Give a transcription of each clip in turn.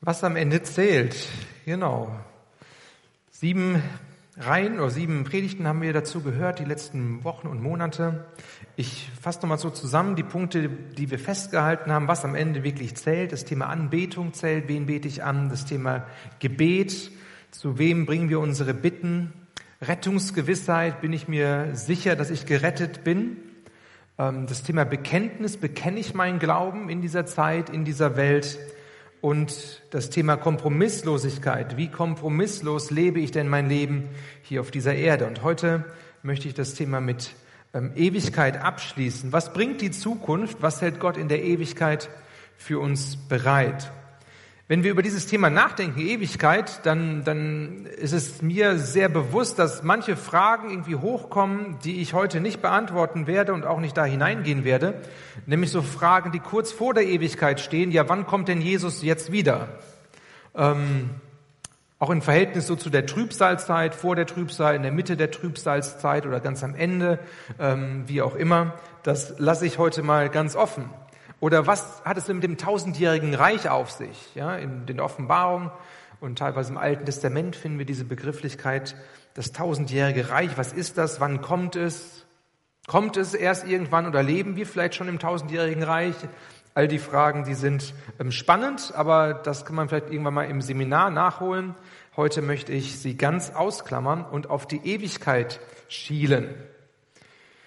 Was am Ende zählt, genau. Sieben Reihen oder sieben Predigten haben wir dazu gehört, die letzten Wochen und Monate. Ich fasse nochmal so zusammen die Punkte, die wir festgehalten haben, was am Ende wirklich zählt. Das Thema Anbetung zählt, wen bete ich an, das Thema Gebet, zu wem bringen wir unsere Bitten, Rettungsgewissheit, bin ich mir sicher, dass ich gerettet bin. Ähm, das Thema Bekenntnis, bekenne ich meinen Glauben in dieser Zeit, in dieser Welt und das Thema Kompromisslosigkeit. Wie kompromisslos lebe ich denn mein Leben hier auf dieser Erde? Und heute möchte ich das Thema mit ähm, Ewigkeit abschließen. Was bringt die Zukunft? Was hält Gott in der Ewigkeit für uns bereit? Wenn wir über dieses Thema nachdenken, Ewigkeit, dann, dann ist es mir sehr bewusst, dass manche Fragen irgendwie hochkommen, die ich heute nicht beantworten werde und auch nicht da hineingehen werde. Nämlich so Fragen, die kurz vor der Ewigkeit stehen. Ja, wann kommt denn Jesus jetzt wieder? Ähm, auch im Verhältnis so zu der Trübsalzeit, vor der Trübsal, in der Mitte der Trübsalzeit oder ganz am Ende, ähm, wie auch immer. Das lasse ich heute mal ganz offen. Oder was hat es mit dem tausendjährigen Reich auf sich? Ja, in den Offenbarungen und teilweise im Alten Testament finden wir diese Begrifflichkeit, das tausendjährige Reich. Was ist das? Wann kommt es? Kommt es erst irgendwann oder leben wir vielleicht schon im tausendjährigen Reich? All die Fragen, die sind ähm, spannend, aber das kann man vielleicht irgendwann mal im Seminar nachholen. Heute möchte ich sie ganz ausklammern und auf die Ewigkeit schielen.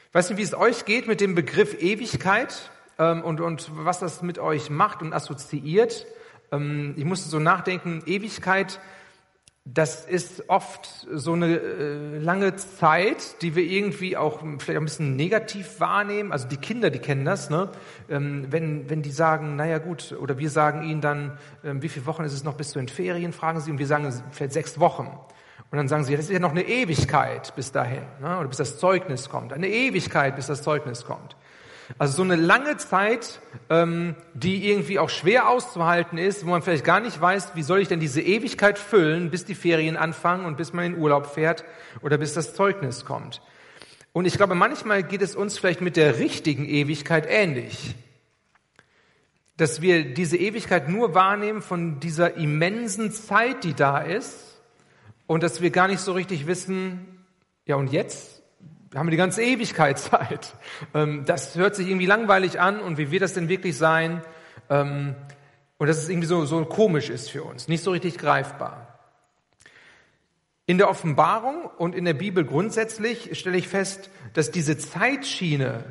Ich weiß nicht, wie es euch geht mit dem Begriff Ewigkeit ähm, und, und was das mit euch macht und assoziiert. Ähm, ich musste so nachdenken, Ewigkeit, das ist oft so eine äh, lange Zeit, die wir irgendwie auch vielleicht ein bisschen negativ wahrnehmen. Also die Kinder, die kennen das, ne? Ähm, wenn, wenn die sagen, naja gut, oder wir sagen ihnen dann, ähm, wie viele Wochen ist es noch bis zu den Ferien, fragen sie, und wir sagen vielleicht sechs Wochen. Und dann sagen sie, das ist ja noch eine Ewigkeit bis dahin, ne? oder bis das Zeugnis kommt. Eine Ewigkeit, bis das Zeugnis kommt. Also so eine lange Zeit, ähm, die irgendwie auch schwer auszuhalten ist, wo man vielleicht gar nicht weiß, wie soll ich denn diese Ewigkeit füllen, bis die Ferien anfangen und bis man in Urlaub fährt oder bis das Zeugnis kommt. Und ich glaube, manchmal geht es uns vielleicht mit der richtigen Ewigkeit ähnlich. Dass wir diese Ewigkeit nur wahrnehmen von dieser immensen Zeit, die da ist und dass wir gar nicht so richtig wissen, ja und jetzt? Wir haben die ganze Ewigkeit Zeit. Ähm, das hört sich irgendwie langweilig an und wie wird das denn wirklich sein? Ähm, und dass es irgendwie so, so komisch ist für uns, nicht so richtig greifbar. In der Offenbarung und in der Bibel grundsätzlich stelle ich fest, dass diese Zeitschiene,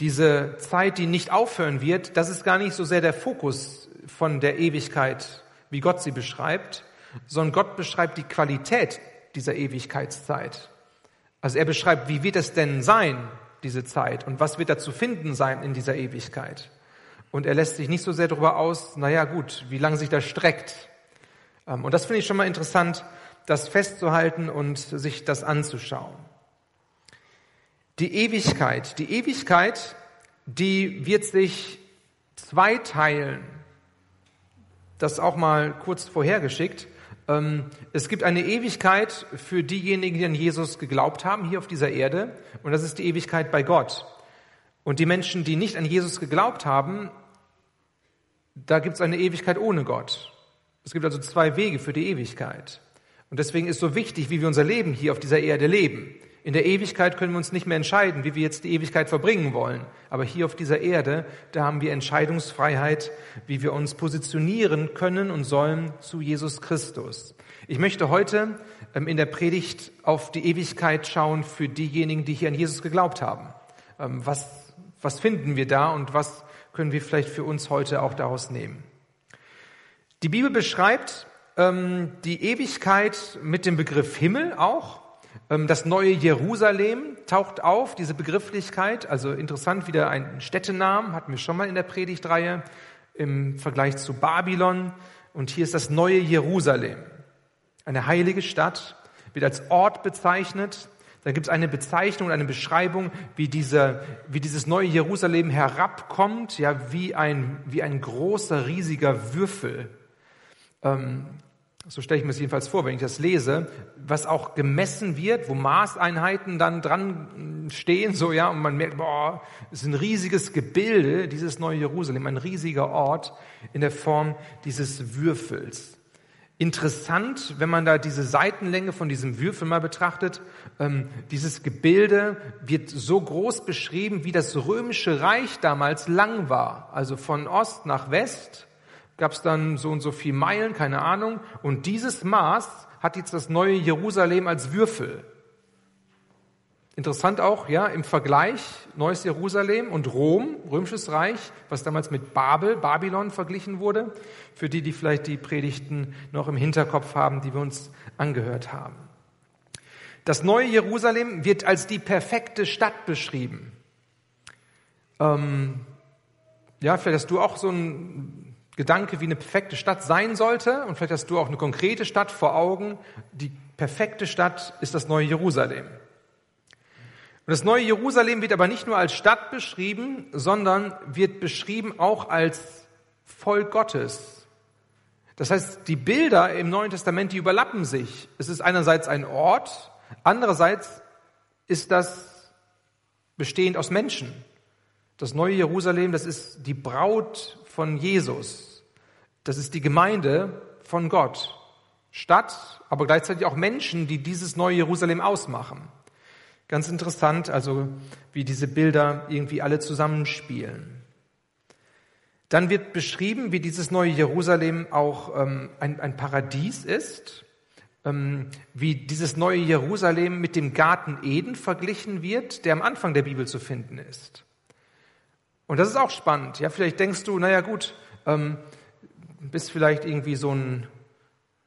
diese Zeit, die nicht aufhören wird, das ist gar nicht so sehr der Fokus von der Ewigkeit, wie Gott sie beschreibt, sondern Gott beschreibt die Qualität dieser Ewigkeitszeit. Also er beschreibt, wie wird es denn sein, diese Zeit, und was wird da zu finden sein in dieser Ewigkeit. Und er lässt sich nicht so sehr darüber aus, naja gut, wie lange sich das streckt. Ähm, und das finde ich schon mal interessant, das festzuhalten und sich das anzuschauen. Die Ewigkeit, die Ewigkeit, die wird sich zweiteilen. Das auch mal kurz vorhergeschickt. Ähm, es gibt eine Ewigkeit für diejenigen, die an Jesus geglaubt haben, hier auf dieser Erde. Und das ist die Ewigkeit bei Gott. Und die Menschen, die nicht an Jesus geglaubt haben, da gibt es eine Ewigkeit ohne Gott. Es gibt also zwei Wege für die Ewigkeit. Und deswegen ist so wichtig, wie wir unser Leben hier auf dieser Erde leben. In der Ewigkeit können wir uns nicht mehr entscheiden, wie wir jetzt die Ewigkeit verbringen wollen. Aber hier auf dieser Erde, da haben wir Entscheidungsfreiheit, wie wir uns positionieren können und sollen zu Jesus Christus. Ich möchte heute ähm, in der Predigt auf die Ewigkeit schauen für diejenigen, die hier an Jesus geglaubt haben. Ähm, was, was finden wir da und was können wir vielleicht für uns heute auch daraus nehmen? Die Bibel beschreibt ähm, die Ewigkeit mit dem Begriff Himmel auch. Ähm, das neue Jerusalem taucht auf, diese Begrifflichkeit, also interessant wieder ein Städtenamen, hatten wir schon mal in der Predigtreihe im Vergleich zu Babylon. Und hier ist das neue Jerusalem, eine heilige Stadt, wird als Ort bezeichnet. Da gibt es eine Bezeichnung, eine Beschreibung, wie, diese, wie dieses neue Jerusalem herabkommt, ja, wie ein, wie ein großer, riesiger Würfel. Ähm, so stelle ich mir es jedenfalls vor, wenn ich das lese, was auch gemessen wird, wo Maßeinheiten dann dran stehen, so ja, und man merkt, boah, es ist ein riesiges Gebilde, dieses neue Jerusalem, ein riesiger Ort in der Form dieses Würfels. Interessant, wenn man da diese Seitenlänge von diesem Würfel mal betrachtet, ähm, dieses Gebilde wird so groß beschrieben, wie das römische Reich damals lang war, also von Ost nach West gab es dann so und so viel Meilen, keine Ahnung. Und dieses Maß hat jetzt das neue Jerusalem als Würfel. Interessant auch, ja, im Vergleich neues Jerusalem und Rom, römisches Reich, was damals mit Babel, Babylon verglichen wurde, für die, die vielleicht die Predigten noch im Hinterkopf haben, die wir uns angehört haben. Das neue Jerusalem wird als die perfekte Stadt beschrieben. Ähm, ja, vielleicht hast du auch so ein Gedanke, wie eine perfekte Stadt sein sollte. Und vielleicht hast du auch eine konkrete Stadt vor Augen. Die perfekte Stadt ist das neue Jerusalem. Und das neue Jerusalem wird aber nicht nur als Stadt beschrieben, sondern wird beschrieben auch als Volk Gottes. Das heißt, die Bilder im Neuen Testament, die überlappen sich. Es ist einerseits ein Ort, andererseits ist das bestehend aus Menschen. Das neue Jerusalem, das ist die Braut von Jesus. Das ist die Gemeinde von Gott. Stadt, aber gleichzeitig auch Menschen, die dieses neue Jerusalem ausmachen. Ganz interessant, also wie diese Bilder irgendwie alle zusammenspielen. Dann wird beschrieben, wie dieses neue Jerusalem auch ähm, ein, ein, Paradies ist, ähm, wie dieses neue Jerusalem mit dem Garten Eden verglichen wird, der am Anfang der Bibel zu finden ist. Und das ist auch spannend. Ja, vielleicht denkst du, naja gut, ähm, bist vielleicht irgendwie so ein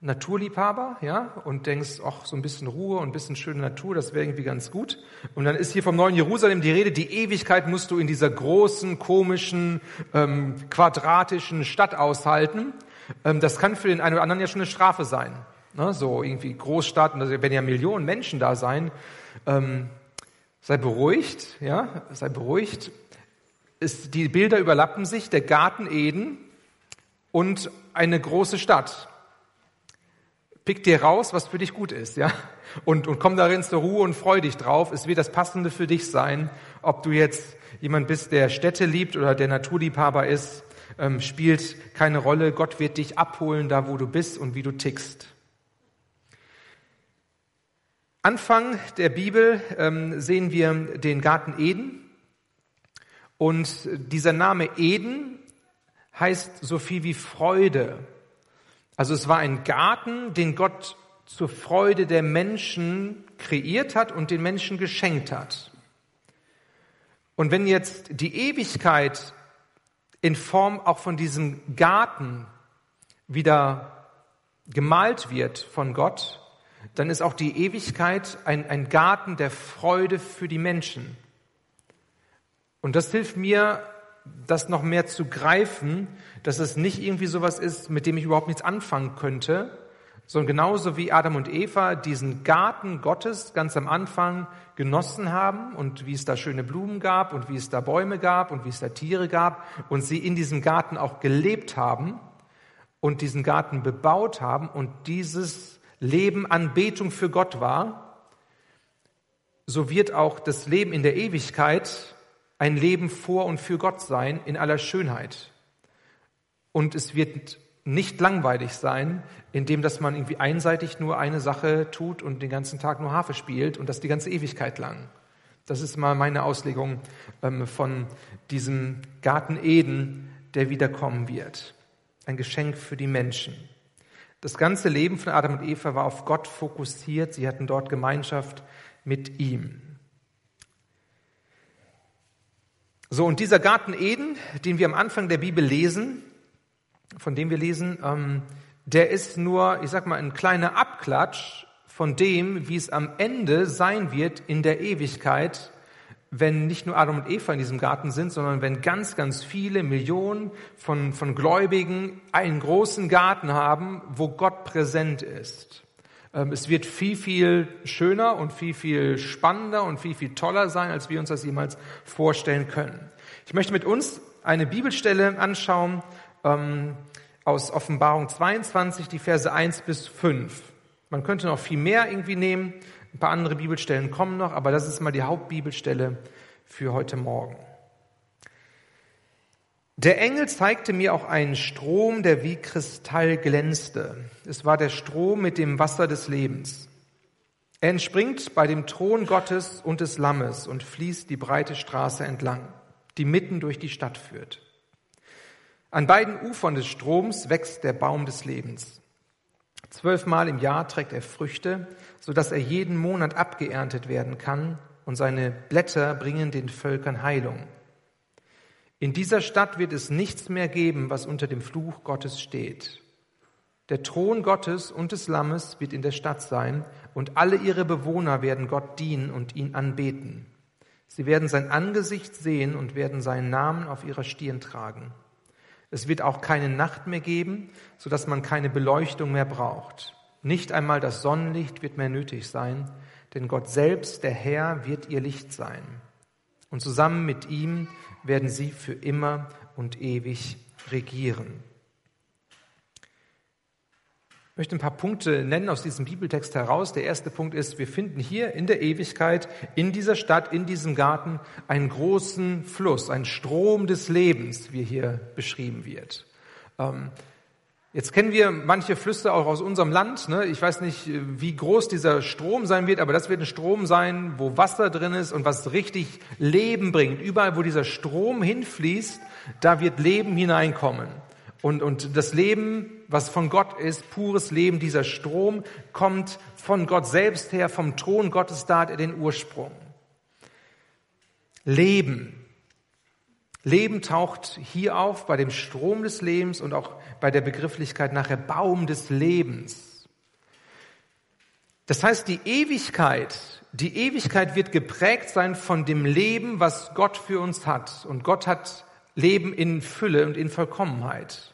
Naturliebhaber, ja, und denkst, ach, so ein bisschen Ruhe und ein bisschen schöne Natur, das wäre irgendwie ganz gut. Und dann ist hier vom neuen Jerusalem die Rede, die Ewigkeit musst du in dieser großen, komischen, ähm, quadratischen Stadt aushalten. Ähm, das kann für den einen oder anderen ja schon eine Strafe sein. Ne? So irgendwie Großstadt, und da werden ja Millionen Menschen da sein. Ähm, sei beruhigt, ja, sei beruhigt. Ist, die Bilder überlappen sich. Der Garten Eden und eine große Stadt. Pick dir raus, was für dich gut ist, ja? Und, und komm darin zur Ruhe und freu dich drauf. Es wird das Passende für dich sein. Ob du jetzt jemand bist, der Städte liebt oder der Naturliebhaber ist, ähm, spielt keine Rolle. Gott wird dich abholen, da wo du bist und wie du tickst. Anfang der Bibel ähm, sehen wir den Garten Eden. Und dieser Name Eden heißt so viel wie Freude. Also es war ein Garten, den Gott zur Freude der Menschen kreiert hat und den Menschen geschenkt hat. Und wenn jetzt die Ewigkeit in Form auch von diesem Garten wieder gemalt wird von Gott, dann ist auch die Ewigkeit ein, ein Garten der Freude für die Menschen. Und das hilft mir das noch mehr zu greifen, dass es nicht irgendwie sowas ist, mit dem ich überhaupt nichts anfangen könnte, sondern genauso wie Adam und Eva diesen Garten Gottes ganz am Anfang genossen haben und wie es da schöne Blumen gab und wie es da Bäume gab und wie es da Tiere gab und sie in diesem Garten auch gelebt haben und diesen Garten bebaut haben und dieses Leben Anbetung für Gott war, so wird auch das Leben in der Ewigkeit ein Leben vor und für Gott sein in aller Schönheit. Und es wird nicht langweilig sein, indem dass man irgendwie einseitig nur eine Sache tut und den ganzen Tag nur Harfe spielt und das die ganze Ewigkeit lang. Das ist mal meine Auslegung ähm, von diesem Garten Eden, der wiederkommen wird. Ein Geschenk für die Menschen. Das ganze Leben von Adam und Eva war auf Gott fokussiert. Sie hatten dort Gemeinschaft mit ihm. So, und dieser Garten Eden, den wir am Anfang der Bibel lesen, von dem wir lesen, ähm, der ist nur, ich sag mal, ein kleiner Abklatsch von dem, wie es am Ende sein wird in der Ewigkeit, wenn nicht nur Adam und Eva in diesem Garten sind, sondern wenn ganz, ganz viele Millionen von, von Gläubigen einen großen Garten haben, wo Gott präsent ist. Ähm, es wird viel, viel schöner und viel, viel spannender und viel, viel toller sein, als wir uns das jemals vorstellen können. Ich möchte mit uns eine Bibelstelle anschauen ähm, aus Offenbarung 22, die Verse 1 bis 5. Man könnte noch viel mehr irgendwie nehmen. Ein paar andere Bibelstellen kommen noch, aber das ist mal die Hauptbibelstelle für heute Morgen. Der Engel zeigte mir auch einen Strom, der wie Kristall glänzte. Es war der Strom mit dem Wasser des Lebens. Er entspringt bei dem Thron Gottes und des Lammes und fließt die breite Straße entlang, die mitten durch die Stadt führt. An beiden Ufern des Stroms wächst der Baum des Lebens. Zwölfmal im Jahr trägt er Früchte, so dass er jeden Monat abgeerntet werden kann, und seine Blätter bringen den Völkern Heilung. In dieser Stadt wird es nichts mehr geben, was unter dem Fluch Gottes steht. Der Thron Gottes und des Lammes wird in der Stadt sein, und alle ihre Bewohner werden Gott dienen und ihn anbeten. Sie werden sein Angesicht sehen und werden seinen Namen auf ihrer Stirn tragen. Es wird auch keine Nacht mehr geben, so dass man keine Beleuchtung mehr braucht. Nicht einmal das Sonnenlicht wird mehr nötig sein, denn Gott selbst, der Herr, wird ihr Licht sein. Und zusammen mit ihm werden sie für immer und ewig regieren. Ich möchte ein paar Punkte nennen aus diesem Bibeltext heraus. Der erste Punkt ist, wir finden hier in der Ewigkeit, in dieser Stadt, in diesem Garten einen großen Fluss, einen Strom des Lebens, wie hier beschrieben wird. Ähm, Jetzt kennen wir manche Flüsse auch aus unserem Land. Ne? Ich weiß nicht, wie groß dieser Strom sein wird, aber das wird ein Strom sein, wo Wasser drin ist und was richtig Leben bringt. Überall, wo dieser Strom hinfließt, da wird Leben hineinkommen. Und, und das Leben, was von Gott ist, pures Leben, dieser Strom kommt von Gott selbst her, vom Thron Gottes, da hat er den Ursprung. Leben, Leben taucht hier auf bei dem Strom des Lebens und auch bei der Begrifflichkeit nachher Baum des Lebens. Das heißt, die Ewigkeit, die Ewigkeit wird geprägt sein von dem Leben, was Gott für uns hat. Und Gott hat Leben in Fülle und in Vollkommenheit.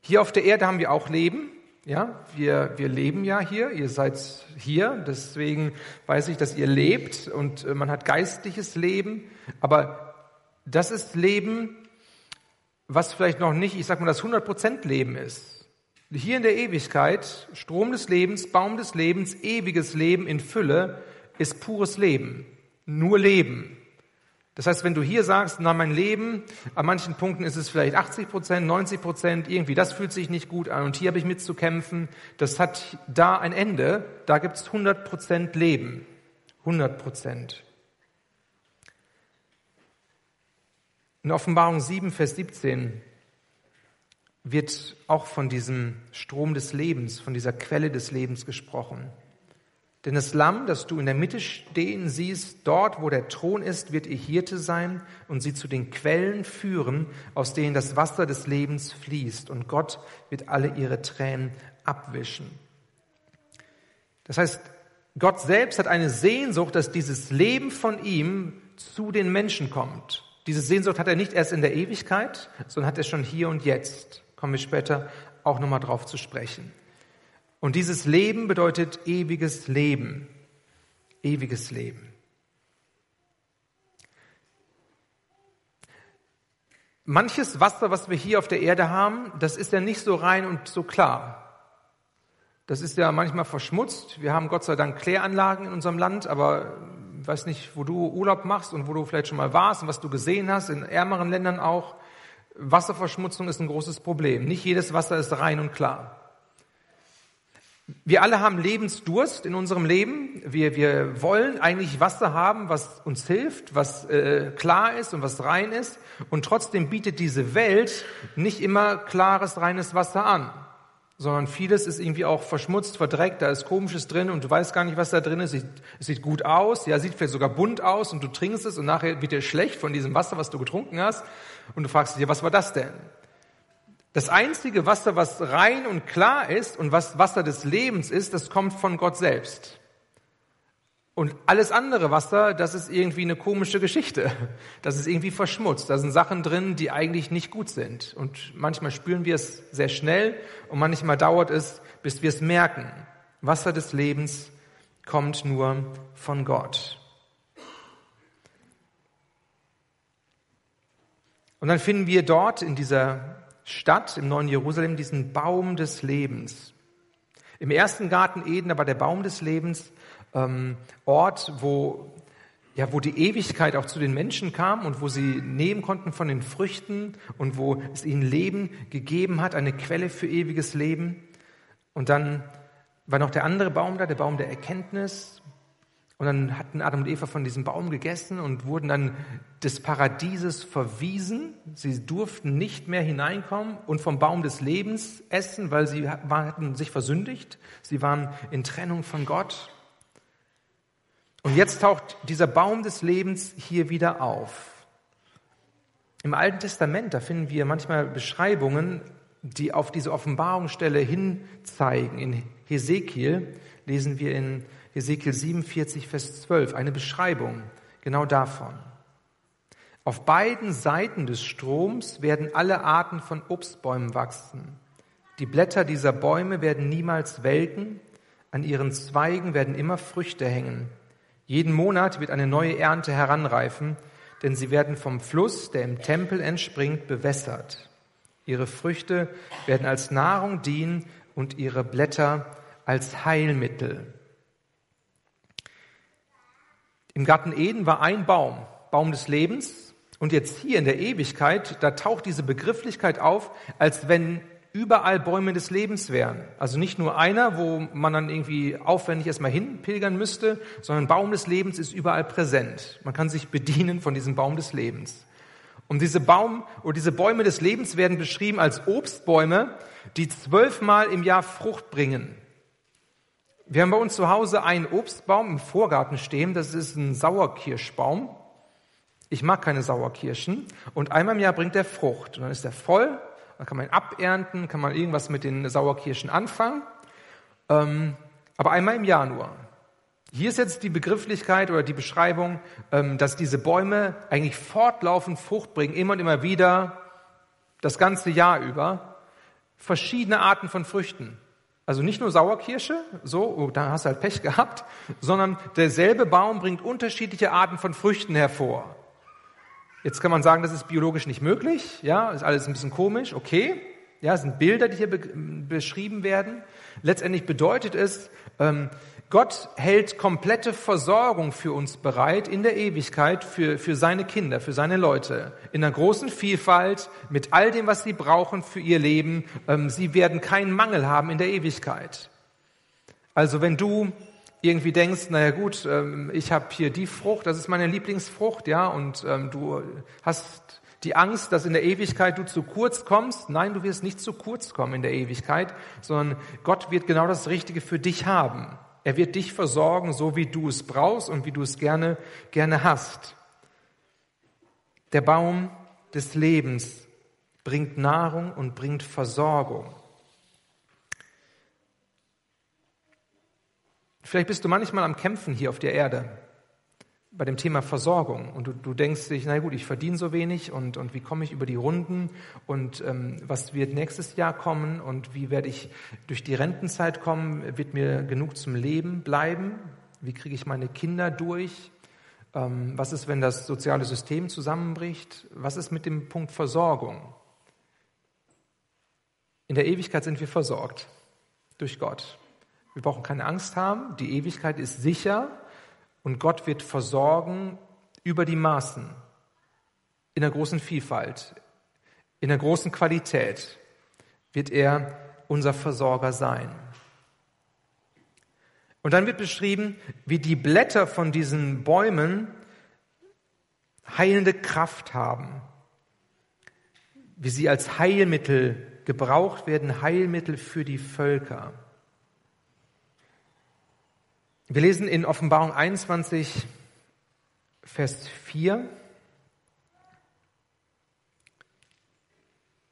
Hier auf der Erde haben wir auch Leben. Ja, wir, wir leben ja hier. Ihr seid hier. Deswegen weiß ich, dass ihr lebt und äh, man hat geistliches Leben. Aber das ist Leben, was vielleicht noch nicht, ich sag mal, das 100% Leben ist. Hier in der Ewigkeit, Strom des Lebens, Baum des Lebens, ewiges Leben in Fülle, ist pures Leben. Nur Leben. Das heißt, wenn du hier sagst, na, mein Leben, an manchen Punkten ist es vielleicht 80 Prozent, 90 Prozent, irgendwie, das fühlt sich nicht gut an und hier habe ich mitzukämpfen, das hat da ein Ende, da gibt es 100 Prozent Leben. 100 Prozent. In Offenbarung 7, Vers 17 wird auch von diesem Strom des Lebens, von dieser Quelle des Lebens gesprochen. Denn das Lamm, das du in der Mitte stehen siehst, dort, wo der Thron ist, wird ihr Hirte sein und sie zu den Quellen führen, aus denen das Wasser des Lebens fließt. Und Gott wird alle ihre Tränen abwischen. Das heißt, Gott selbst hat eine Sehnsucht, dass dieses Leben von ihm zu den Menschen kommt. Diese Sehnsucht hat er nicht erst in der Ewigkeit, sondern hat er schon hier und jetzt. Kommen wir später auch nochmal drauf zu sprechen. Und dieses Leben bedeutet ewiges Leben. Ewiges Leben. Manches Wasser, was wir hier auf der Erde haben, das ist ja nicht so rein und so klar. Das ist ja manchmal verschmutzt. Wir haben Gott sei Dank Kläranlagen in unserem Land, aber weiß nicht, wo du Urlaub machst und wo du vielleicht schon mal warst und was du gesehen hast, in ärmeren Ländern auch. Wasserverschmutzung ist ein großes Problem. Nicht jedes Wasser ist rein und klar. Wir alle haben Lebensdurst in unserem Leben. Wir, wir wollen eigentlich Wasser haben, was uns hilft, was äh, klar ist und was rein ist. Und trotzdem bietet diese Welt nicht immer klares, reines Wasser an sondern vieles ist irgendwie auch verschmutzt, verdreckt, da ist Komisches drin und du weißt gar nicht, was da drin ist. Es sieht gut aus, ja, sieht vielleicht sogar bunt aus und du trinkst es und nachher wird dir schlecht von diesem Wasser, was du getrunken hast und du fragst dich, was war das denn? Das einzige Wasser, was rein und klar ist und was Wasser des Lebens ist, das kommt von Gott selbst. Und alles andere Wasser, das ist irgendwie eine komische Geschichte. Das ist irgendwie verschmutzt. Da sind Sachen drin, die eigentlich nicht gut sind. Und manchmal spüren wir es sehr schnell und manchmal dauert es, bis wir es merken. Wasser des Lebens kommt nur von Gott. Und dann finden wir dort in dieser Stadt, im neuen Jerusalem, diesen Baum des Lebens. Im ersten Garten Eden war der Baum des Lebens ähm, Ort, wo, ja, wo die Ewigkeit auch zu den Menschen kam und wo sie nehmen konnten von den Früchten und wo es ihnen Leben gegeben hat, eine Quelle für ewiges Leben. Und dann war noch der andere Baum da, der Baum der Erkenntnis, und dann hatten Adam und Eva von diesem Baum gegessen und wurden dann des Paradieses verwiesen. Sie durften nicht mehr hineinkommen und vom Baum des Lebens essen, weil sie hatten sich versündigt. Sie waren in Trennung von Gott. Und jetzt taucht dieser Baum des Lebens hier wieder auf. Im Alten Testament, da finden wir manchmal Beschreibungen, die auf diese Offenbarungsstelle hinzeigen. In Hesekiel lesen wir in Ezekiel 47, Vers 12, eine Beschreibung genau davon. Auf beiden Seiten des Stroms werden alle Arten von Obstbäumen wachsen. Die Blätter dieser Bäume werden niemals welken, an ihren Zweigen werden immer Früchte hängen. Jeden Monat wird eine neue Ernte heranreifen, denn sie werden vom Fluss, der im Tempel entspringt, bewässert. Ihre Früchte werden als Nahrung dienen und ihre Blätter als Heilmittel. Im Garten Eden war ein Baum, Baum des Lebens. Und jetzt hier in der Ewigkeit, da taucht diese Begrifflichkeit auf, als wenn überall Bäume des Lebens wären. Also nicht nur einer, wo man dann irgendwie aufwendig erstmal hinpilgern müsste, sondern Baum des Lebens ist überall präsent. Man kann sich bedienen von diesem Baum des Lebens. Und diese Baum oder diese Bäume des Lebens werden beschrieben als Obstbäume, die zwölfmal im Jahr Frucht bringen. Wir haben bei uns zu Hause einen Obstbaum im Vorgarten stehen, das ist ein Sauerkirschbaum. Ich mag keine Sauerkirschen und einmal im Jahr bringt er Frucht und dann ist er voll, dann kann man ihn abernten, kann man irgendwas mit den Sauerkirschen anfangen, ähm, aber einmal im Jahr nur. Hier ist jetzt die Begrifflichkeit oder die Beschreibung, ähm, dass diese Bäume eigentlich fortlaufend Frucht bringen, immer und immer wieder, das ganze Jahr über, verschiedene Arten von Früchten. Also nicht nur Sauerkirsche, so, oh, da hast du halt Pech gehabt, sondern derselbe Baum bringt unterschiedliche Arten von Früchten hervor. Jetzt kann man sagen, das ist biologisch nicht möglich, ja, ist alles ein bisschen komisch, okay. Ja, es sind Bilder, die hier be beschrieben werden. Letztendlich bedeutet es, ähm, Gott hält komplette Versorgung für uns bereit in der Ewigkeit für, für seine Kinder, für seine Leute. In einer großen Vielfalt, mit all dem, was sie brauchen für ihr Leben. Ähm, sie werden keinen Mangel haben in der Ewigkeit. Also wenn du irgendwie denkst, naja gut, ähm, ich habe hier die Frucht, das ist meine Lieblingsfrucht, ja, und ähm, du hast die Angst, dass in der Ewigkeit du zu kurz kommst. Nein, du wirst nicht zu kurz kommen in der Ewigkeit, sondern Gott wird genau das Richtige für dich haben. Er wird dich versorgen, so wie du es brauchst und wie du es gerne, gerne hast. Der Baum des Lebens bringt Nahrung und bringt Versorgung. Vielleicht bist du manchmal am Kämpfen hier auf der Erde bei dem Thema Versorgung und du, du denkst dich, na gut, ich verdiene so wenig und, und wie komme ich über die Runden und ähm, was wird nächstes Jahr kommen und wie werde ich durch die Rentenzeit kommen, wird mir genug zum Leben bleiben, wie kriege ich meine Kinder durch, ähm, was ist, wenn das soziale System zusammenbricht, was ist mit dem Punkt Versorgung. In der Ewigkeit sind wir versorgt durch Gott. Wir brauchen keine Angst haben, die Ewigkeit ist sicher. Und Gott wird versorgen über die Maßen, in der großen Vielfalt, in der großen Qualität wird er unser Versorger sein. Und dann wird beschrieben, wie die Blätter von diesen Bäumen heilende Kraft haben, wie sie als Heilmittel gebraucht werden, Heilmittel für die Völker. Wir lesen in Offenbarung 21, Vers 4,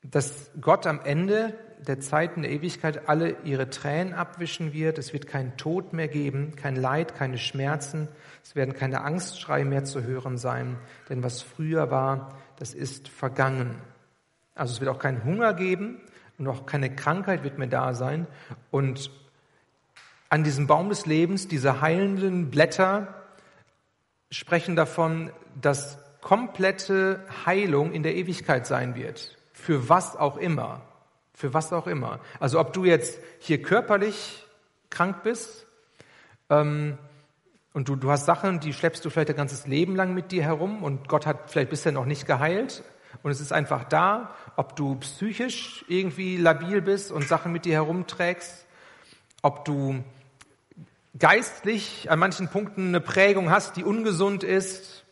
dass Gott am Ende der Zeiten der Ewigkeit alle ihre Tränen abwischen wird. Es wird keinen Tod mehr geben, kein Leid, keine Schmerzen. Es werden keine Angstschreie mehr zu hören sein. Denn was früher war, das ist vergangen. Also es wird auch keinen Hunger geben und auch keine Krankheit wird mehr da sein. Und an diesem Baum des Lebens, diese heilenden Blätter sprechen davon, dass komplette Heilung in der Ewigkeit sein wird. Für was auch immer. Für was auch immer. Also ob du jetzt hier körperlich krank bist ähm, und du, du hast Sachen, die schleppst du vielleicht dein ganzes Leben lang mit dir herum und Gott hat vielleicht bisher noch nicht geheilt und es ist einfach da, ob du psychisch irgendwie labil bist und Sachen mit dir herumträgst, ob du geistlich an manchen Punkten eine Prägung hast, die ungesund ist,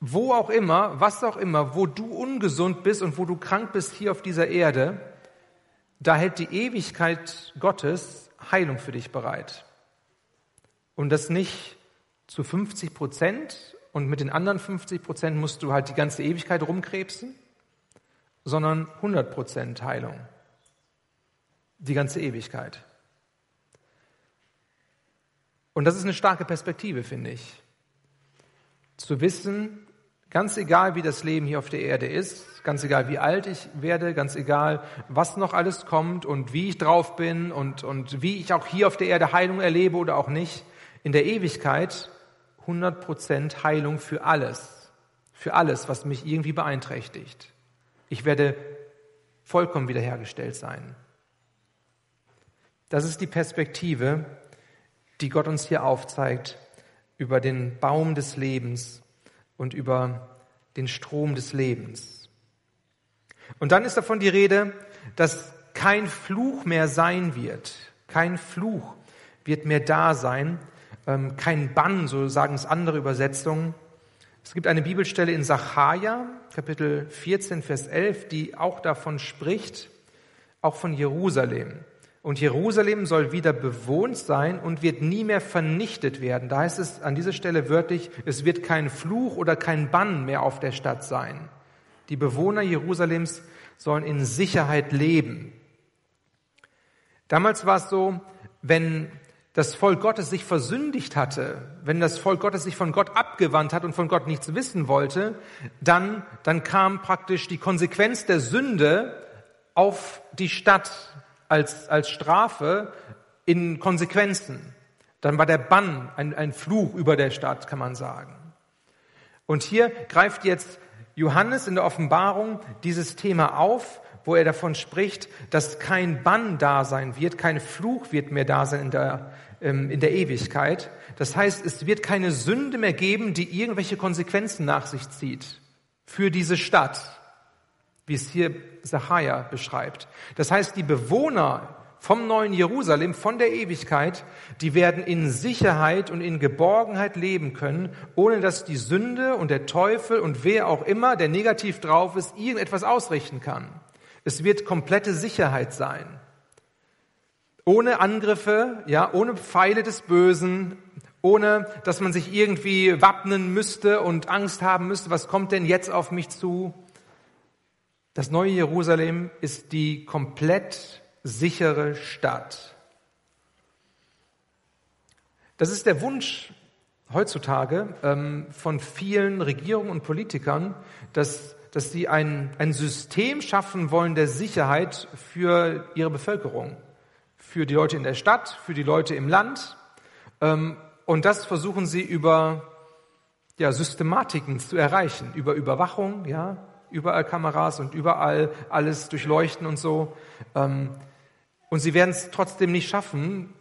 wo auch immer, was auch immer, wo du ungesund bist und wo du krank bist hier auf dieser Erde, da hält die Ewigkeit Gottes Heilung für dich bereit. Und das nicht zu 50 Prozent und mit den anderen 50 Prozent musst du halt die ganze Ewigkeit rumkrebsen, sondern 100 Prozent Heilung. Die ganze Ewigkeit. Und das ist eine starke Perspektive, finde ich. Zu wissen, ganz egal wie das Leben hier auf der Erde ist, ganz egal wie alt ich werde, ganz egal was noch alles kommt und wie ich drauf bin und, und wie ich auch hier auf der Erde Heilung erlebe oder auch nicht, in der Ewigkeit 100% Heilung für alles, für alles, was mich irgendwie beeinträchtigt. Ich werde vollkommen wiederhergestellt sein. Das ist die Perspektive, die Gott uns hier aufzeigt über den Baum des Lebens und über den Strom des Lebens. Und dann ist davon die Rede, dass kein Fluch mehr sein wird. Kein Fluch wird mehr da sein. Ähm, kein Bann, so sagen es andere Übersetzungen. Es gibt eine Bibelstelle in Sacharja, Kapitel 14, Vers 11, die auch davon spricht, auch von Jerusalem. Und Jerusalem soll wieder bewohnt sein und wird nie mehr vernichtet werden. Da heißt es an dieser Stelle wörtlich, es wird kein Fluch oder kein Bann mehr auf der Stadt sein. Die Bewohner Jerusalems sollen in Sicherheit leben. Damals war es so, wenn das Volk Gottes sich versündigt hatte, wenn das Volk Gottes sich von Gott abgewandt hat und von Gott nichts wissen wollte, dann, dann kam praktisch die Konsequenz der Sünde auf die Stadt als, als Strafe in Konsequenzen. Dann war der Bann ein, ein Fluch über der Stadt, kann man sagen. Und hier greift jetzt Johannes in der Offenbarung dieses Thema auf, wo er davon spricht, dass kein Bann da sein wird, kein Fluch wird mehr da sein in der, ähm, in der Ewigkeit. Das heißt, es wird keine Sünde mehr geben, die irgendwelche Konsequenzen nach sich zieht für diese Stadt wie es hier Sacharja beschreibt. Das heißt, die Bewohner vom neuen Jerusalem, von der Ewigkeit, die werden in Sicherheit und in Geborgenheit leben können, ohne dass die Sünde und der Teufel und wer auch immer, der negativ drauf ist, irgendetwas ausrichten kann. Es wird komplette Sicherheit sein. Ohne Angriffe, ja, ohne Pfeile des Bösen, ohne dass man sich irgendwie wappnen müsste und Angst haben müsste, was kommt denn jetzt auf mich zu? Das neue Jerusalem ist die komplett sichere Stadt. Das ist der Wunsch heutzutage ähm, von vielen Regierungen und Politikern, dass, dass sie ein, ein System schaffen wollen der Sicherheit für ihre Bevölkerung, für die Leute in der Stadt, für die Leute im Land. Ähm, und das versuchen sie über ja, Systematiken zu erreichen, über Überwachung, ja, überall Kameras und überall alles durchleuchten und so. Ähm, und sie werden es trotzdem nicht schaffen,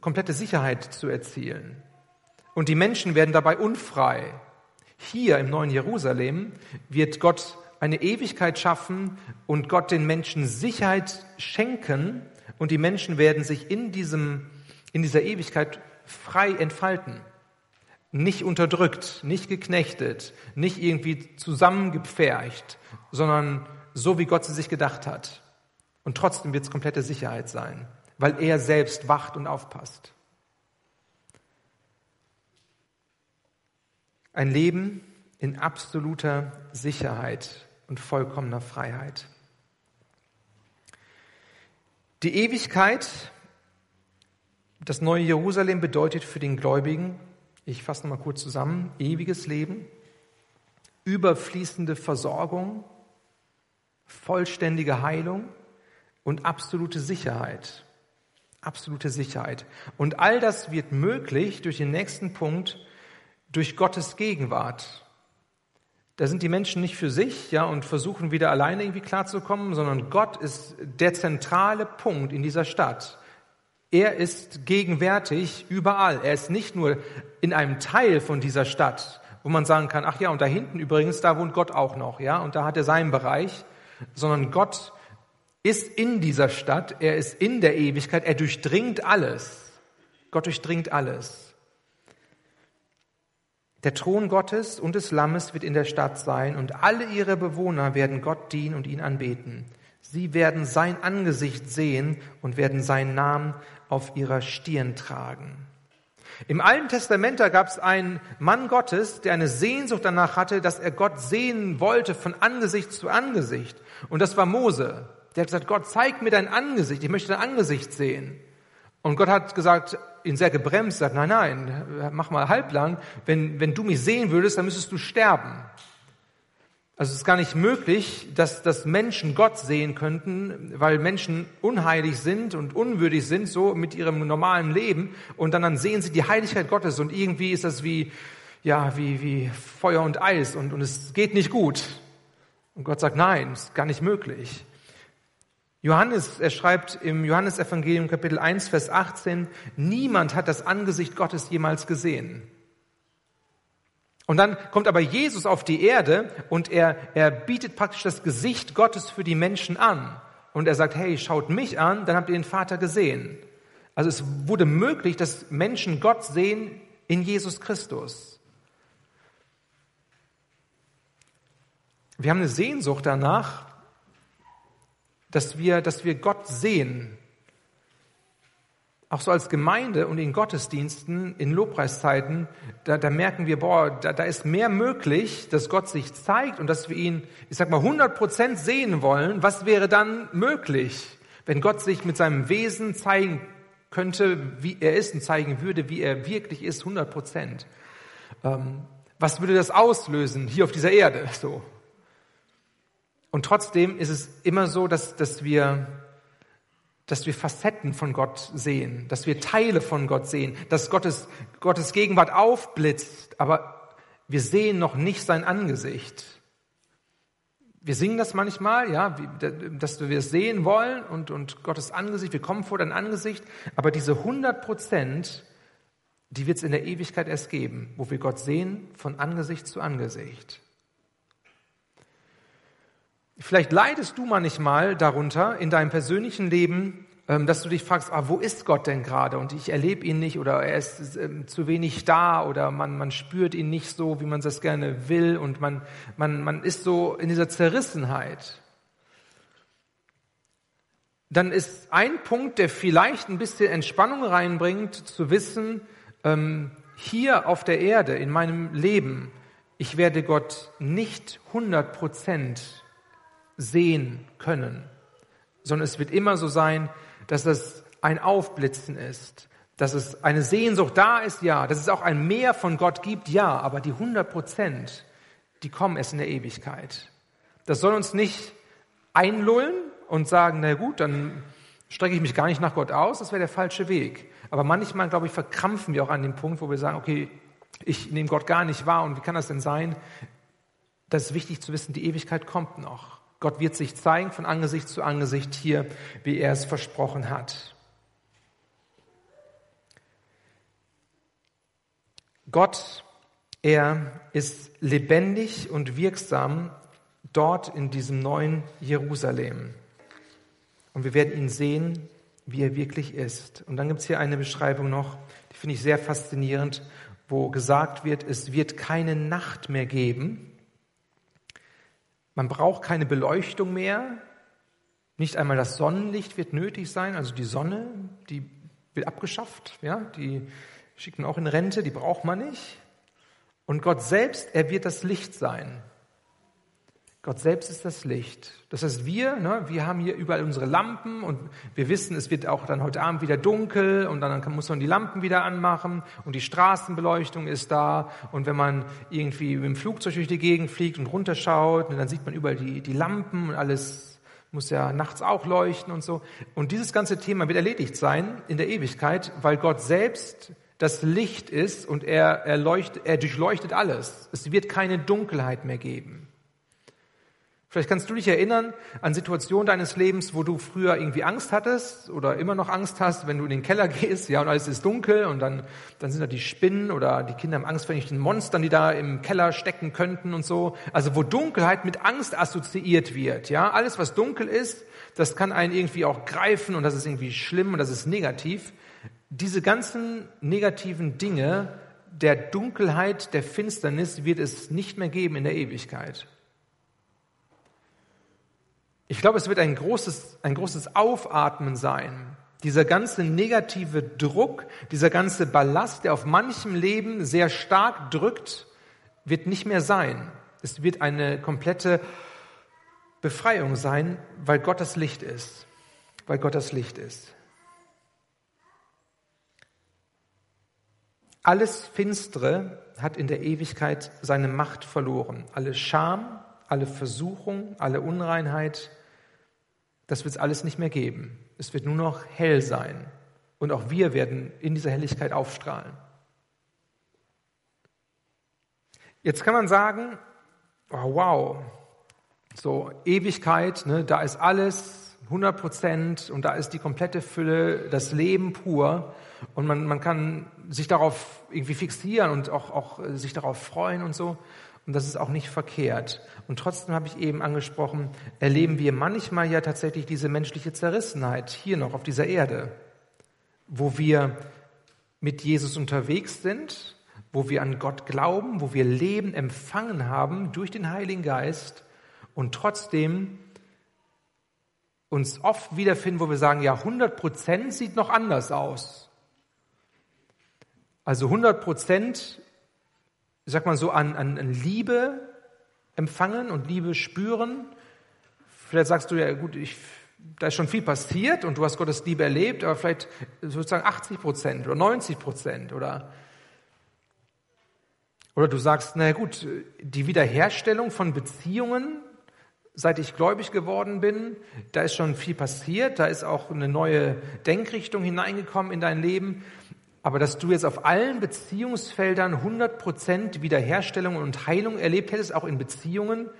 komplette Sicherheit zu erzielen. Und die Menschen werden dabei unfrei. Hier im neuen Jerusalem wird Gott eine Ewigkeit schaffen und Gott den Menschen Sicherheit schenken und die Menschen werden sich in diesem, in dieser Ewigkeit frei entfalten nicht unterdrückt, nicht geknechtet, nicht irgendwie zusammengepfercht, sondern so, wie Gott sie sich gedacht hat. Und trotzdem wird es komplette Sicherheit sein, weil er selbst wacht und aufpasst. Ein Leben in absoluter Sicherheit und vollkommener Freiheit. Die Ewigkeit, das neue Jerusalem bedeutet für den Gläubigen ich fasse nochmal kurz zusammen. Ewiges Leben, überfließende Versorgung, vollständige Heilung und absolute Sicherheit. Absolute Sicherheit. Und all das wird möglich durch den nächsten Punkt, durch Gottes Gegenwart. da sind die Menschen nicht für sich, ja, und versuchen wieder alleine irgendwie klarzukommen, sondern Gott ist der zentrale Punkt in dieser Stadt. Er ist gegenwärtig überall. Er ist nicht nur in einem Teil von dieser Stadt, wo man sagen kann, ach ja, und da hinten übrigens, da wohnt Gott auch noch, ja, und da hat er seinen Bereich, sondern Gott ist in dieser Stadt, er ist in der Ewigkeit, er durchdringt alles. Gott durchdringt alles. Der Thron Gottes und des Lammes wird in der Stadt sein und alle ihre Bewohner werden Gott dienen und ihn anbeten. Sie werden sein Angesicht sehen und werden seinen Namen auf ihrer Stirn tragen. Im Alten Testament, gab es einen Mann Gottes, der eine Sehnsucht danach hatte, dass er Gott sehen wollte von Angesicht zu Angesicht. Und das war Mose. Der hat gesagt, Gott, zeig mir dein Angesicht, ich möchte dein Angesicht sehen. Und Gott hat gesagt, ihn sehr gebremst, sagt, nein, nein, mach mal halblang. Wenn, wenn du mich sehen würdest, dann müsstest du sterben. Also es ist gar nicht möglich, dass, dass Menschen Gott sehen könnten, weil Menschen unheilig sind und unwürdig sind, so mit ihrem normalen Leben. Und dann, dann sehen sie die Heiligkeit Gottes und irgendwie ist das wie, ja, wie, wie Feuer und Eis und, und es geht nicht gut. Und Gott sagt, nein, es ist gar nicht möglich. Johannes, er schreibt im Johannesevangelium Kapitel 1, Vers 18, niemand hat das Angesicht Gottes jemals gesehen. Und dann kommt aber Jesus auf die Erde und er, er bietet praktisch das Gesicht Gottes für die Menschen an. Und er sagt, hey, schaut mich an, dann habt ihr den Vater gesehen. Also es wurde möglich, dass Menschen Gott sehen in Jesus Christus. Wir haben eine Sehnsucht danach, dass wir, dass wir Gott sehen. Auch so als Gemeinde und in Gottesdiensten, in Lobpreiszeiten, da, da merken wir, boah, da, da ist mehr möglich, dass Gott sich zeigt und dass wir ihn, ich sag mal, 100 Prozent sehen wollen. Was wäre dann möglich, wenn Gott sich mit seinem Wesen zeigen könnte, wie er ist und zeigen würde, wie er wirklich ist, 100 Prozent? Ähm, was würde das auslösen hier auf dieser Erde? So. Und trotzdem ist es immer so, dass, dass, wir, dass wir Facetten von Gott sehen, dass wir Teile von Gott sehen, dass Gottes, Gottes Gegenwart aufblitzt, aber wir sehen noch nicht sein Angesicht. Wir singen das manchmal, ja, dass wir es sehen wollen und, und Gottes Angesicht, wir kommen vor dein Angesicht, aber diese 100 Prozent, die wird es in der Ewigkeit erst geben, wo wir Gott sehen von Angesicht zu Angesicht. Vielleicht leidest du manchmal darunter in deinem persönlichen Leben, ähm, dass du dich fragst, ah, wo ist Gott denn gerade? Und ich erlebe ihn nicht oder er ist ähm, zu wenig da oder man, man spürt ihn nicht so, wie man das gerne will und man, man, man ist so in dieser Zerrissenheit. Dann ist ein Punkt, der vielleicht ein bisschen Entspannung reinbringt, zu wissen, ähm, hier auf der Erde, in meinem Leben, ich werde Gott nicht 100 Prozent sehen können, sondern es wird immer so sein, dass es ein Aufblitzen ist, dass es eine Sehnsucht da ist, ja, dass es auch ein Mehr von Gott gibt, ja, aber die 100 Prozent, die kommen erst in der Ewigkeit. Das soll uns nicht einlullen und sagen, na gut, dann strecke ich mich gar nicht nach Gott aus, das wäre der falsche Weg. Aber manchmal, glaube ich, verkrampfen wir auch an dem Punkt, wo wir sagen, okay, ich nehme Gott gar nicht wahr und wie kann das denn sein? Das ist wichtig zu wissen, die Ewigkeit kommt noch. Gott wird sich zeigen von Angesicht zu Angesicht hier, wie er es versprochen hat. Gott, er ist lebendig und wirksam dort in diesem neuen Jerusalem. Und wir werden ihn sehen, wie er wirklich ist. Und dann gibt es hier eine Beschreibung noch, die finde ich sehr faszinierend, wo gesagt wird, es wird keine Nacht mehr geben. Man braucht keine Beleuchtung mehr. Nicht einmal das Sonnenlicht wird nötig sein. Also die Sonne, die wird abgeschafft. Ja, die schickt man auch in Rente. Die braucht man nicht. Und Gott selbst, er wird das Licht sein. Gott selbst ist das Licht. Das heißt, wir, ne, wir haben hier überall unsere Lampen und wir wissen, es wird auch dann heute Abend wieder dunkel und dann muss man die Lampen wieder anmachen und die Straßenbeleuchtung ist da und wenn man irgendwie mit dem Flugzeug durch die Gegend fliegt und runterschaut, dann sieht man überall die, die Lampen und alles muss ja nachts auch leuchten und so. Und dieses ganze Thema wird erledigt sein in der Ewigkeit, weil Gott selbst das Licht ist und er, er, leuchtet, er durchleuchtet alles. Es wird keine Dunkelheit mehr geben. Vielleicht kannst du dich erinnern an Situationen deines Lebens, wo du früher irgendwie Angst hattest oder immer noch Angst hast, wenn du in den Keller gehst, ja, und alles ist dunkel und dann, dann sind da die Spinnen oder die Kinder haben Angst vor den Monstern, die da im Keller stecken könnten und so. Also wo Dunkelheit mit Angst assoziiert wird, ja. Alles, was dunkel ist, das kann einen irgendwie auch greifen und das ist irgendwie schlimm und das ist negativ. Diese ganzen negativen Dinge der Dunkelheit, der Finsternis wird es nicht mehr geben in der Ewigkeit. Ich glaube, es wird ein großes, ein großes Aufatmen sein. Dieser ganze negative Druck, dieser ganze Ballast, der auf manchem Leben sehr stark drückt, wird nicht mehr sein. Es wird eine komplette Befreiung sein, weil Gott das Licht ist. Weil Gott das Licht ist. Alles Finstere hat in der Ewigkeit seine Macht verloren. Alle Scham, alle Versuchung, alle Unreinheit, das wird es alles nicht mehr geben. Es wird nur noch hell sein. Und auch wir werden in dieser Helligkeit aufstrahlen. Jetzt kann man sagen, oh, wow, so Ewigkeit, ne, da ist alles 100 Prozent und da ist die komplette Fülle, das Leben pur. Und man, man kann sich darauf irgendwie fixieren und auch, auch sich darauf freuen und so. Und das ist auch nicht verkehrt. Und trotzdem habe ich eben angesprochen, erleben wir manchmal ja tatsächlich diese menschliche Zerrissenheit hier noch auf dieser Erde, wo wir mit Jesus unterwegs sind, wo wir an Gott glauben, wo wir Leben empfangen haben durch den Heiligen Geist und trotzdem uns oft wiederfinden, wo wir sagen, ja, 100 Prozent sieht noch anders aus. Also 100 Prozent sag mal so, an, an, an Liebe empfangen und Liebe spüren. Vielleicht sagst du ja, gut, ich, da ist schon viel passiert und du hast Gottes Liebe erlebt, aber vielleicht sozusagen 80 Prozent oder 90 Prozent oder oder du sagst, na gut, die Wiederherstellung von Beziehungen, seit ich gläubig geworden bin, da ist schon viel passiert, da ist auch eine neue Denkrichtung hineingekommen in dein Leben. Aber dass du jetzt auf allen Beziehungsfeldern 100 Prozent Wiederherstellung und Heilung erlebt hättest, auch in Beziehungen,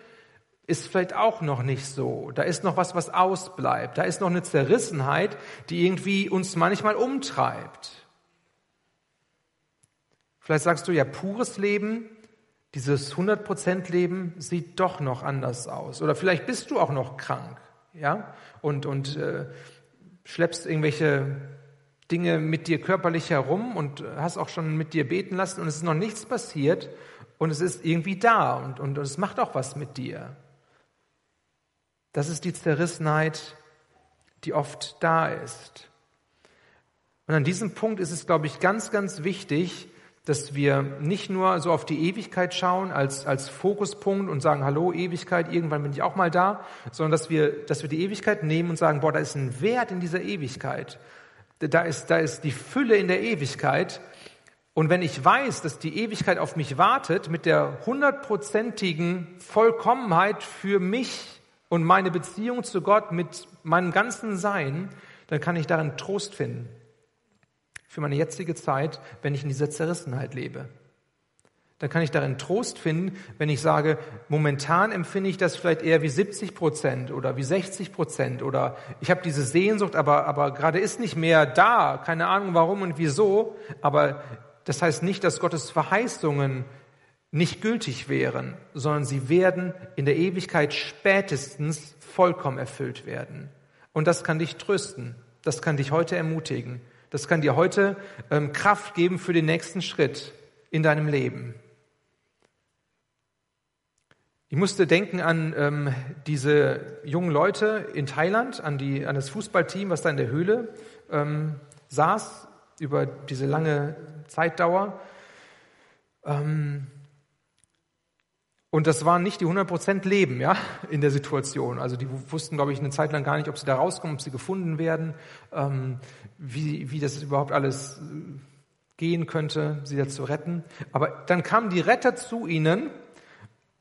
ist vielleicht auch noch nicht so. Da ist noch was, was ausbleibt. Da ist noch eine Zerrissenheit, die irgendwie uns manchmal umtreibt. Vielleicht sagst du ja, pures Leben, dieses 100 Prozent Leben sieht doch noch anders aus. Oder vielleicht bist du auch noch krank, ja, und, und äh, schleppst irgendwelche Dinge mit dir körperlich herum und hast auch schon mit dir beten lassen und es ist noch nichts passiert und es ist irgendwie da und, und, und es macht auch was mit dir. Das ist die Zerrissenheit, die oft da ist. Und an diesem Punkt ist es, glaube ich, ganz, ganz wichtig, dass wir nicht nur so auf die Ewigkeit schauen als, als Fokuspunkt und sagen, hallo Ewigkeit, irgendwann bin ich auch mal da, sondern dass wir, dass wir die Ewigkeit nehmen und sagen, boah, da ist ein Wert in dieser Ewigkeit. Da ist, da ist die Fülle in der Ewigkeit. Und wenn ich weiß, dass die Ewigkeit auf mich wartet, mit der hundertprozentigen Vollkommenheit für mich und meine Beziehung zu Gott, mit meinem ganzen Sein, dann kann ich darin Trost finden. Für meine jetzige Zeit, wenn ich in dieser Zerrissenheit lebe dann kann ich darin Trost finden, wenn ich sage, momentan empfinde ich das vielleicht eher wie 70 Prozent oder wie 60 Prozent oder ich habe diese Sehnsucht, aber, aber gerade ist nicht mehr da, keine Ahnung warum und wieso, aber das heißt nicht, dass Gottes Verheißungen nicht gültig wären, sondern sie werden in der Ewigkeit spätestens vollkommen erfüllt werden. Und das kann dich trösten, das kann dich heute ermutigen, das kann dir heute ähm, Kraft geben für den nächsten Schritt in deinem Leben. Ich musste denken an ähm, diese jungen Leute in Thailand, an, die, an das Fußballteam, was da in der Höhle ähm, saß, über diese lange Zeitdauer. Ähm, und das waren nicht die 100% Leben, ja, in der Situation. Also die wussten, glaube ich, eine Zeit lang gar nicht, ob sie da rauskommen, ob sie gefunden werden, ähm, wie, wie das überhaupt alles äh, gehen könnte, sie da zu retten. Aber dann kamen die Retter zu ihnen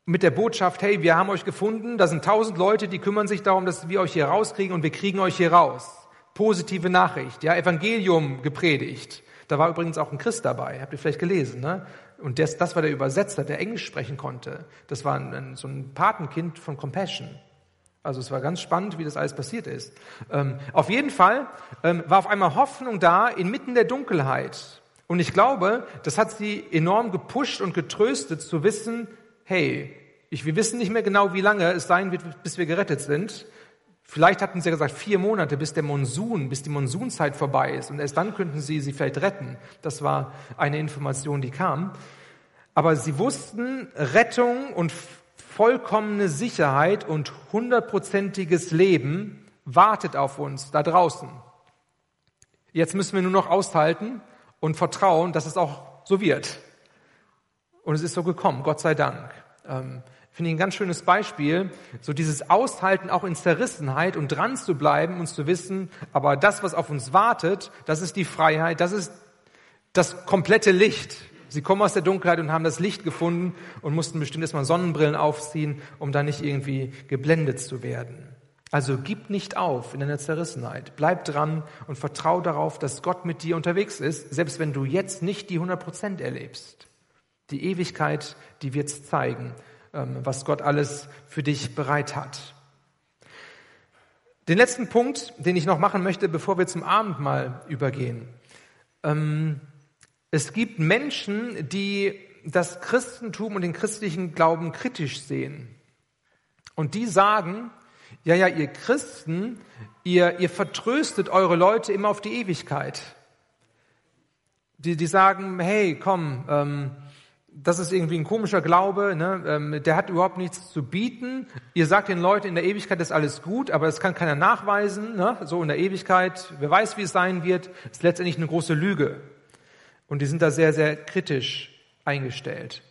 mit der Botschaft, hey, wir haben euch gefunden, da sind tausend Leute, die kümmern sich darum, dass wir euch hier rauskriegen und wir kriegen euch hier raus. Positive Nachricht, ja, Evangelium gepredigt. Da war übrigens auch ein Christ dabei, habt ihr vielleicht gelesen, ne? Und das, das war der Übersetzer, der Englisch sprechen konnte. Das war ein, so ein Patenkind von Compassion. Also es war ganz spannend, wie das alles passiert ist. Ähm, auf jeden Fall ähm, war auf einmal Hoffnung da inmitten der Dunkelheit. Und ich glaube, das hat sie enorm gepusht und getröstet zu wissen, hey, ich, wir wissen nicht mehr genau, wie lange es sein wird, bis wir gerettet sind. Vielleicht hatten sie ja gesagt, vier Monate, bis der Monsun, bis die Monsunzeit vorbei ist. Und erst dann könnten sie sie vielleicht retten. Das war eine Information, die kam. Aber sie wussten, Rettung und vollkommene Sicherheit und hundertprozentiges Leben wartet auf uns da draußen. Jetzt müssen wir nur noch aushalten und vertrauen, dass es auch so wird. Und es ist so gekommen, Gott sei Dank. Ähm, Finde ich ein ganz schönes Beispiel, so dieses Aushalten auch in Zerrissenheit und dran zu bleiben und zu wissen, aber das, was auf uns wartet, das ist die Freiheit, das ist das komplette Licht. Sie kommen aus der Dunkelheit und haben das Licht gefunden und mussten bestimmt erstmal Sonnenbrillen aufziehen, um da nicht irgendwie geblendet zu werden. Also gib nicht auf in deiner Zerrissenheit. Bleib dran und vertrau darauf, dass Gott mit dir unterwegs ist, selbst wenn du jetzt nicht die 100 Prozent erlebst. Die Ewigkeit, die wird's zeigen. Ähm, was Gott alles für dich bereit hat. Den letzten Punkt, den ich noch machen möchte, bevor wir zum Abendmahl übergehen. Ähm, es gibt Menschen, die das Christentum und den christlichen Glauben kritisch sehen. Und die sagen, ja, ja, ihr Christen, ihr, ihr vertröstet eure Leute immer auf die Ewigkeit. Die, die sagen, hey, komm, ähm, das ist irgendwie ein komischer Glaube, ne? ähm, der hat überhaupt nichts zu bieten. Ihr sagt den Leuten, in der Ewigkeit ist alles gut, aber das kann keiner nachweisen. Ne? So in der Ewigkeit, wer weiß, wie es sein wird, ist letztendlich eine große Lüge. Und die sind da sehr, sehr kritisch eingestellt.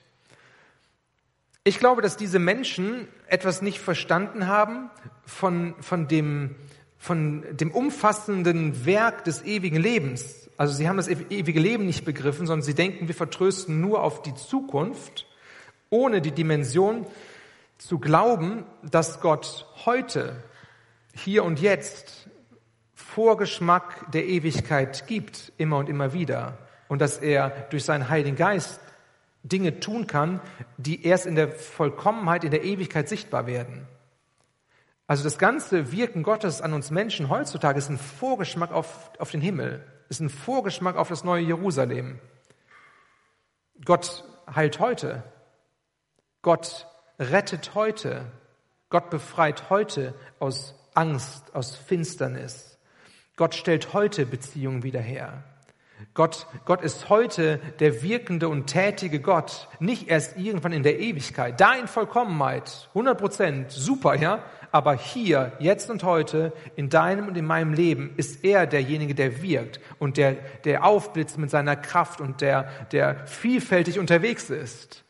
Ich glaube, dass diese Menschen etwas nicht verstanden haben von, von, dem, von dem umfassenden Werk des ewigen Lebens, also sie haben das ewige Leben nicht begriffen, sondern sie denken, wir vertrösten nur auf die Zukunft, ohne die Dimension zu glauben, dass Gott heute, hier und jetzt Vorgeschmack der Ewigkeit gibt, immer und immer wieder. Und dass er durch seinen Heiligen Geist Dinge tun kann, die erst in der Vollkommenheit, in der Ewigkeit sichtbar werden. Also das ganze Wirken Gottes an uns Menschen heutzutage ist ein Vorgeschmack auf, auf den Himmel ist ein Vorgeschmack auf das neue Jerusalem. Gott heilt heute. Gott rettet heute. Gott befreit heute aus Angst, aus Finsternis. Gott stellt heute Beziehungen wieder her. Gott, Gott ist heute der wirkende und tätige Gott, nicht erst irgendwann in der Ewigkeit, da in Vollkommenheit, 100 Prozent, super, ja, aber hier, jetzt und heute, in deinem und in meinem Leben, ist er derjenige, der wirkt und der, der aufblitzt mit seiner Kraft und der, der vielfältig unterwegs ist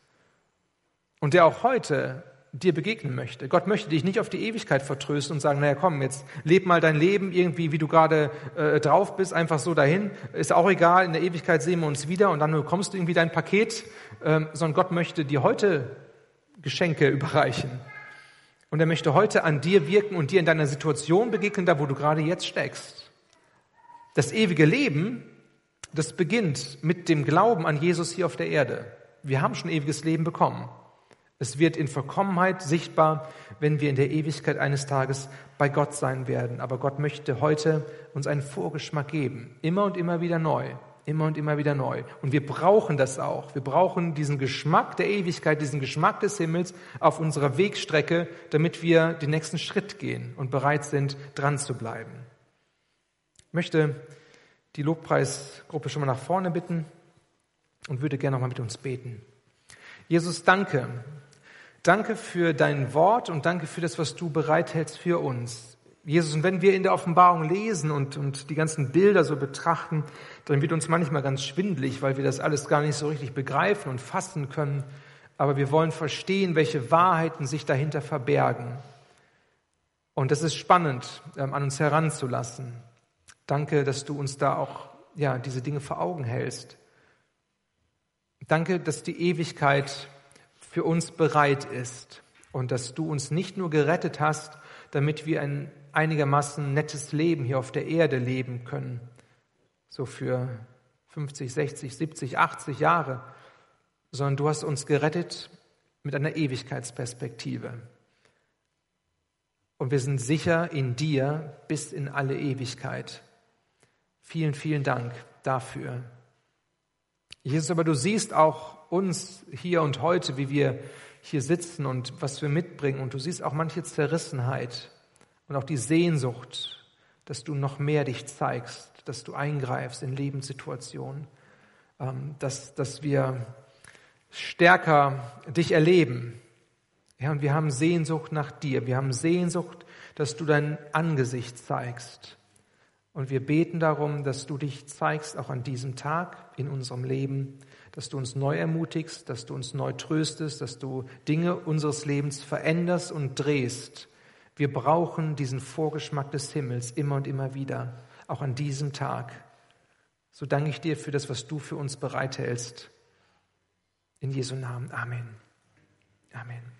und der auch heute dir begegnen möchte. Gott möchte dich nicht auf die Ewigkeit vertrösten und sagen, naja, komm, jetzt leb mal dein Leben irgendwie, wie du gerade äh, drauf bist, einfach so dahin. Ist auch egal, in der Ewigkeit sehen wir uns wieder und dann bekommst du irgendwie dein Paket, ähm, sondern Gott möchte dir heute Geschenke überreichen. Und er möchte heute an dir wirken und dir in deiner Situation begegnen, da wo du gerade jetzt steckst. Das ewige Leben, das beginnt mit dem Glauben an Jesus hier auf der Erde. Wir haben schon ewiges Leben bekommen. Es wird in Vollkommenheit sichtbar, wenn wir in der Ewigkeit eines Tages bei Gott sein werden. Aber Gott möchte heute uns einen Vorgeschmack geben, immer und immer wieder neu, immer und immer wieder neu. Und wir brauchen das auch. Wir brauchen diesen Geschmack der Ewigkeit, diesen Geschmack des Himmels auf unserer Wegstrecke, damit wir den nächsten Schritt gehen und bereit sind, dran zu bleiben. Ich möchte die Lobpreisgruppe schon mal nach vorne bitten und würde gerne noch mal mit uns beten. Jesus, danke, Danke für dein Wort und danke für das, was du bereithältst für uns. Jesus, und wenn wir in der Offenbarung lesen und, und die ganzen Bilder so betrachten, dann wird uns manchmal ganz schwindlig, weil wir das alles gar nicht so richtig begreifen und fassen können. Aber wir wollen verstehen, welche Wahrheiten sich dahinter verbergen. Und das ist spannend, ähm, an uns heranzulassen. Danke, dass du uns da auch ja, diese Dinge vor Augen hältst. Danke, dass die Ewigkeit für uns bereit ist und dass du uns nicht nur gerettet hast, damit wir ein einigermaßen nettes Leben hier auf der Erde leben können, so für 50, 60, 70, 80 Jahre, sondern du hast uns gerettet mit einer Ewigkeitsperspektive. Und wir sind sicher in dir bis in alle Ewigkeit. Vielen, vielen Dank dafür. Jesus, aber du siehst auch uns hier und heute, wie wir hier sitzen und was wir mitbringen. Und du siehst auch manche Zerrissenheit und auch die Sehnsucht, dass du noch mehr dich zeigst, dass du eingreifst in Lebenssituationen, ähm, dass, dass wir stärker dich erleben. Ja, und wir haben Sehnsucht nach dir. Wir haben Sehnsucht, dass du dein Angesicht zeigst. Und wir beten darum, dass du dich zeigst, auch an diesem Tag in unserem Leben, dass du uns neu ermutigst, dass du uns neu tröstest, dass du Dinge unseres Lebens veränderst und drehst. Wir brauchen diesen Vorgeschmack des Himmels immer und immer wieder, auch an diesem Tag. So danke ich dir für das, was du für uns bereithältst. In Jesu Namen. Amen. Amen.